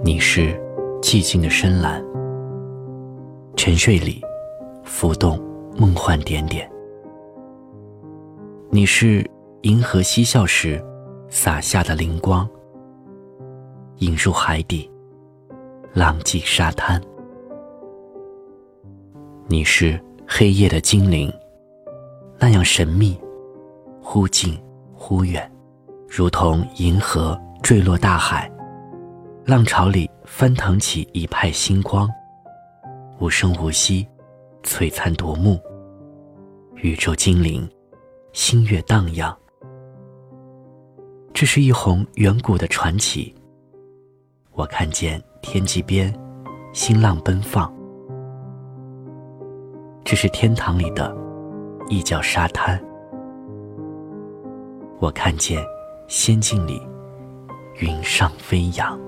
你是寂静的深蓝，沉睡里浮动梦幻点点。你是银河嬉笑时洒下的灵光，引入海底，浪迹沙滩。你是黑夜的精灵，那样神秘，忽近忽远，如同银河坠落大海。浪潮里翻腾起一派星光，无声无息，璀璨夺目。宇宙精灵，星月荡漾。这是一泓远古的传奇。我看见天际边，新浪奔放。这是天堂里的一角沙滩。我看见仙境里，云上飞扬。